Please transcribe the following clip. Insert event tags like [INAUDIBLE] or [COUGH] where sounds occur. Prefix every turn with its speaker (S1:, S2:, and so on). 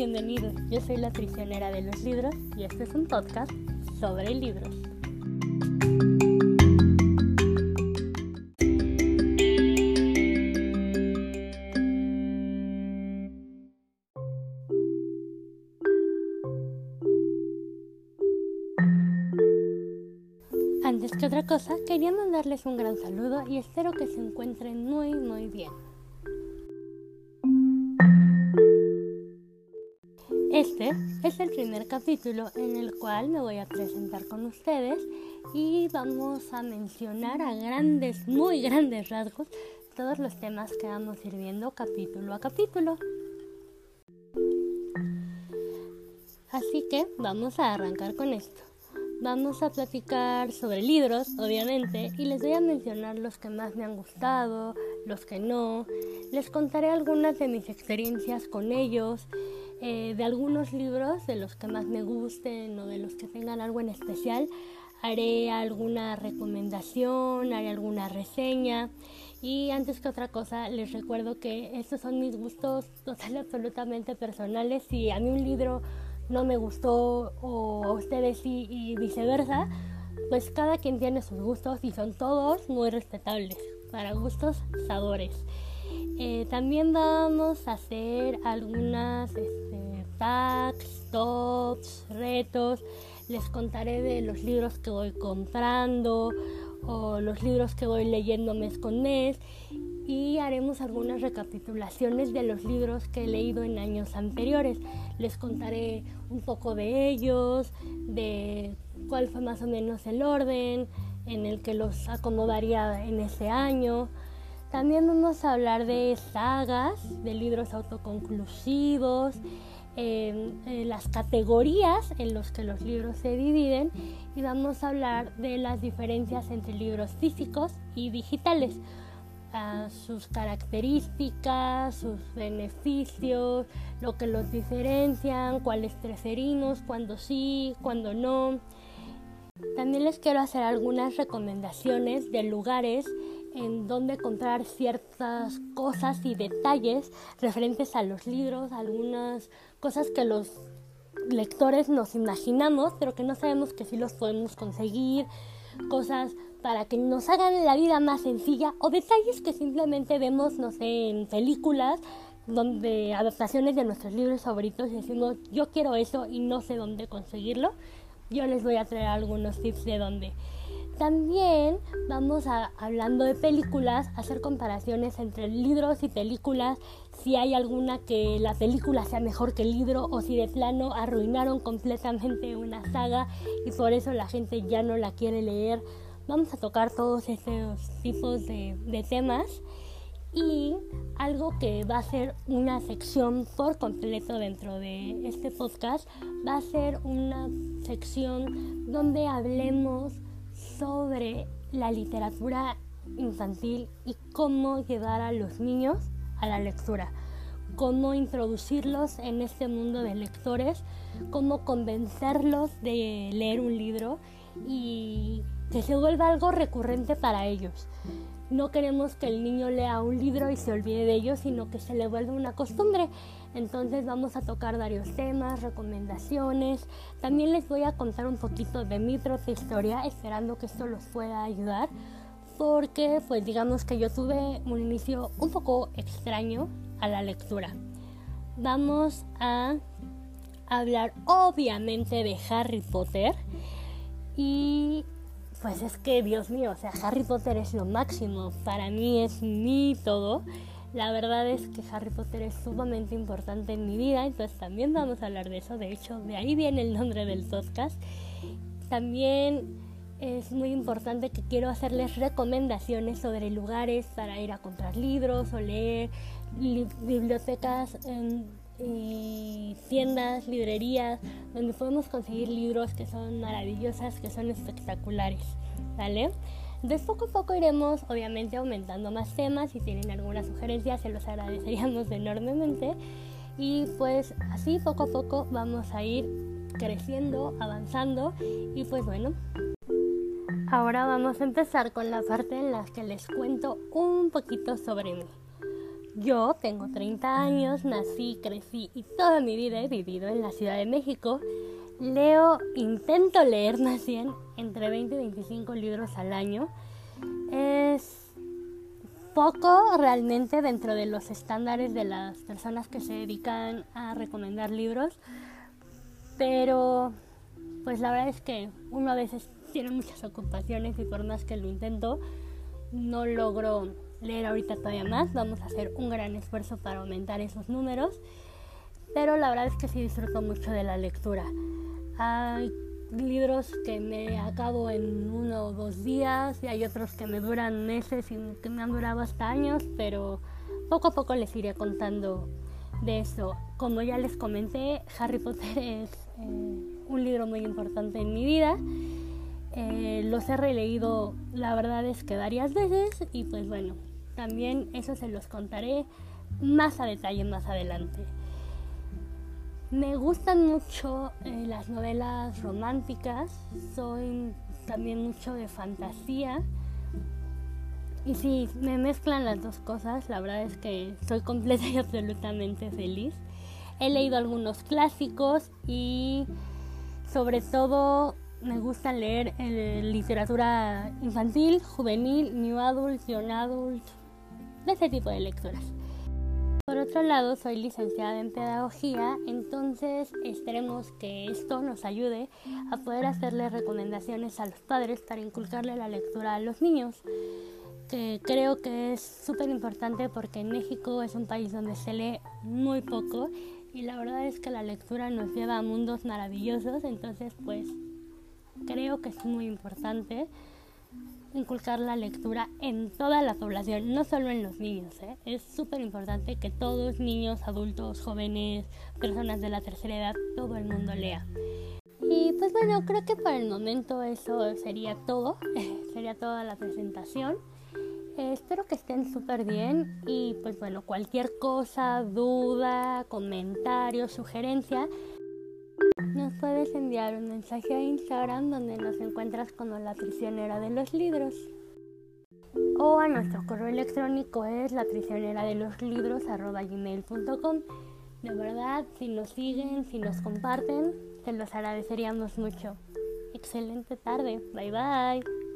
S1: bienvenidos. Yo soy la prisionera de los libros y este es un podcast sobre libros. Antes que otra cosa, quería mandarles un gran saludo y espero que se encuentren muy muy bien. Este es el primer capítulo en el cual me voy a presentar con ustedes y vamos a mencionar a grandes, muy grandes rasgos todos los temas que vamos ir viendo capítulo a capítulo. Así que vamos a arrancar con esto. Vamos a platicar sobre libros, obviamente, y les voy a mencionar los que más me han gustado, los que no. Les contaré algunas de mis experiencias con ellos, eh, de algunos libros, de los que más me gusten o de los que tengan algo en especial. Haré alguna recomendación, haré alguna reseña. Y antes que otra cosa, les recuerdo que estos son mis gustos total absolutamente personales. Si a mí un libro no me gustó o a ustedes sí y viceversa, pues cada quien tiene sus gustos y son todos muy respetables, para gustos, sabores. Eh, también vamos a hacer algunas este, tops, retos. Les contaré de los libros que voy comprando o los libros que voy leyendo mes con mes y haremos algunas recapitulaciones de los libros que he leído en años anteriores. Les contaré un poco de ellos, de cuál fue más o menos el orden en el que los acomodaría en ese año. También vamos a hablar de sagas, de libros autoconclusivos, eh, las categorías en los que los libros se dividen y vamos a hablar de las diferencias entre libros físicos y digitales sus características, sus beneficios, lo que los diferencian, cuáles preferimos, cuándo sí, cuándo no. También les quiero hacer algunas recomendaciones de lugares en donde comprar ciertas cosas y detalles referentes a los libros, algunas cosas que los lectores nos imaginamos, pero que no sabemos que sí los podemos conseguir, cosas para que nos hagan la vida más sencilla o detalles que simplemente vemos, no sé, en películas, donde adaptaciones de nuestros libros favoritos y decimos yo quiero eso y no sé dónde conseguirlo. Yo les voy a traer algunos tips de dónde. También vamos a, hablando de películas, hacer comparaciones entre libros y películas, si hay alguna que la película sea mejor que el libro o si de plano arruinaron completamente una saga y por eso la gente ya no la quiere leer. Vamos a tocar todos estos tipos de, temas y algo que va a ser una sección por completo dentro de este podcast va a ser una sección donde hablemos sobre la literatura infantil y cómo llevar a los niños a la lectura, cómo introducirlos en este mundo de lectores, cómo convencerlos de leer un libro y que se vuelva algo recurrente para ellos. No queremos que el niño lea un libro y se olvide de ello, sino que se le vuelva una costumbre. Entonces vamos a tocar varios temas, recomendaciones. También les voy a contar un poquito de mi propia historia, esperando que esto los pueda ayudar. Porque pues digamos que yo tuve un inicio un poco extraño a la lectura. Vamos a hablar obviamente de Harry Potter y pues es que, Dios mío, o sea, Harry Potter es lo máximo. Para mí es mi todo. La verdad es que Harry Potter es sumamente importante en mi vida, entonces también vamos a hablar de eso. De hecho, de ahí viene el nombre del podcast. También es muy importante que quiero hacerles recomendaciones sobre lugares para ir a comprar libros o leer, bibliotecas y tiendas, librerías, donde podemos conseguir libros que son maravillosas, que son espectaculares, ¿vale? De poco a poco iremos obviamente aumentando más temas, si tienen alguna sugerencia se los agradeceríamos [LAUGHS] enormemente y pues así poco a poco vamos a ir creciendo, avanzando y pues bueno. Ahora vamos a empezar con la parte en la que les cuento un poquito sobre mí. Yo tengo 30 años, nací, crecí y toda mi vida he vivido en la Ciudad de México. Leo, intento leer más bien entre 20 y 25 libros al año. Es poco realmente dentro de los estándares de las personas que se dedican a recomendar libros, pero pues la verdad es que uno a veces tiene muchas ocupaciones y por más que lo intento, no logro leer ahorita todavía más. Vamos a hacer un gran esfuerzo para aumentar esos números, pero la verdad es que sí disfruto mucho de la lectura. Hay libros que me acabo en uno o dos días y hay otros que me duran meses y que me han durado hasta años, pero poco a poco les iré contando de eso. Como ya les comenté, Harry Potter es eh, un libro muy importante en mi vida. Eh, los he releído, la verdad es que varias veces y pues bueno, también eso se los contaré más a detalle más adelante. Me gustan mucho eh, las novelas románticas, soy también mucho de fantasía. Y si me mezclan las dos cosas, la verdad es que soy completa y [LAUGHS] absolutamente feliz. He leído algunos clásicos y sobre todo me gusta leer eh, literatura infantil, juvenil, new adult, young adult, ese tipo de lecturas. Por otro lado, soy licenciada en pedagogía, entonces esperemos que esto nos ayude a poder hacerle recomendaciones a los padres para inculcarle la lectura a los niños, que creo que es súper importante porque México es un país donde se lee muy poco y la verdad es que la lectura nos lleva a mundos maravillosos, entonces pues creo que es muy importante inculcar la lectura en toda la población, no solo en los niños. ¿eh? Es súper importante que todos, niños, adultos, jóvenes, personas de la tercera edad, todo el mundo lea. Y pues bueno, creo que por el momento eso sería todo, [LAUGHS] sería toda la presentación. Eh, espero que estén súper bien y pues bueno, cualquier cosa, duda, comentario, sugerencia, nos puedes enviar un mensaje a Instagram donde nos encuentras como la prisionera de los libros. O a nuestro correo electrónico es la prisionera de los libros gmail.com. De verdad, si nos siguen, si nos comparten, se los agradeceríamos mucho. Excelente tarde. Bye bye.